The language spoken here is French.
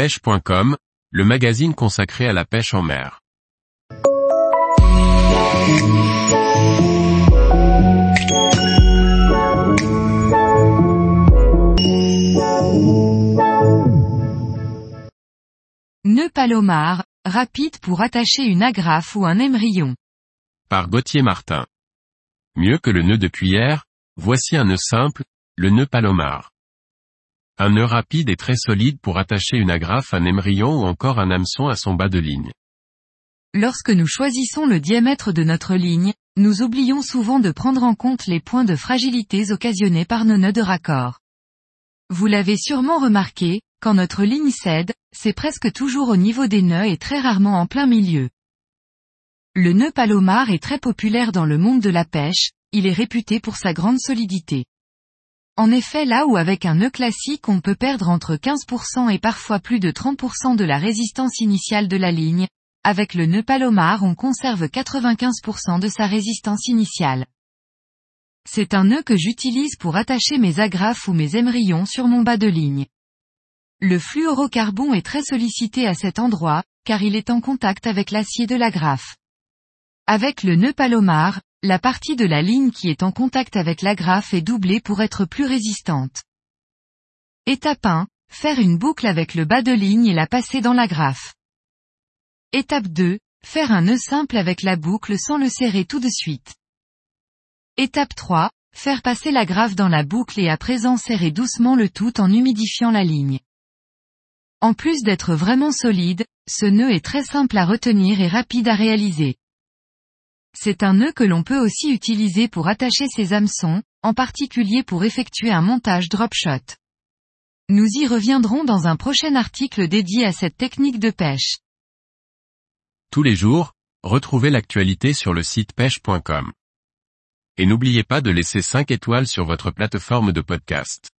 pêche.com, le magazine consacré à la pêche en mer. Nœud palomar, rapide pour attacher une agrafe ou un émerillon. Par Gauthier Martin. Mieux que le nœud de cuillère, voici un nœud simple, le nœud palomar. Un nœud rapide et très solide pour attacher une agrafe, un émerillon ou encore un hameçon à son bas de ligne. Lorsque nous choisissons le diamètre de notre ligne, nous oublions souvent de prendre en compte les points de fragilité occasionnés par nos nœuds de raccord. Vous l'avez sûrement remarqué, quand notre ligne cède, c'est presque toujours au niveau des nœuds et très rarement en plein milieu. Le nœud palomar est très populaire dans le monde de la pêche, il est réputé pour sa grande solidité. En effet là où avec un nœud classique on peut perdre entre 15% et parfois plus de 30% de la résistance initiale de la ligne, avec le nœud palomar on conserve 95% de sa résistance initiale. C'est un nœud que j'utilise pour attacher mes agrafes ou mes émerillons sur mon bas de ligne. Le fluorocarbon est très sollicité à cet endroit, car il est en contact avec l'acier de l'agrafe. Avec le nœud palomar, la partie de la ligne qui est en contact avec l'agrafe est doublée pour être plus résistante. Étape 1. Faire une boucle avec le bas de ligne et la passer dans l'agrafe. Étape 2. Faire un nœud simple avec la boucle sans le serrer tout de suite. Étape 3. Faire passer l'agrafe dans la boucle et à présent serrer doucement le tout en humidifiant la ligne. En plus d'être vraiment solide, ce nœud est très simple à retenir et rapide à réaliser. C'est un nœud que l'on peut aussi utiliser pour attacher ses hameçons, en particulier pour effectuer un montage drop shot. Nous y reviendrons dans un prochain article dédié à cette technique de pêche. Tous les jours, retrouvez l'actualité sur le site pêche.com. Et n'oubliez pas de laisser 5 étoiles sur votre plateforme de podcast.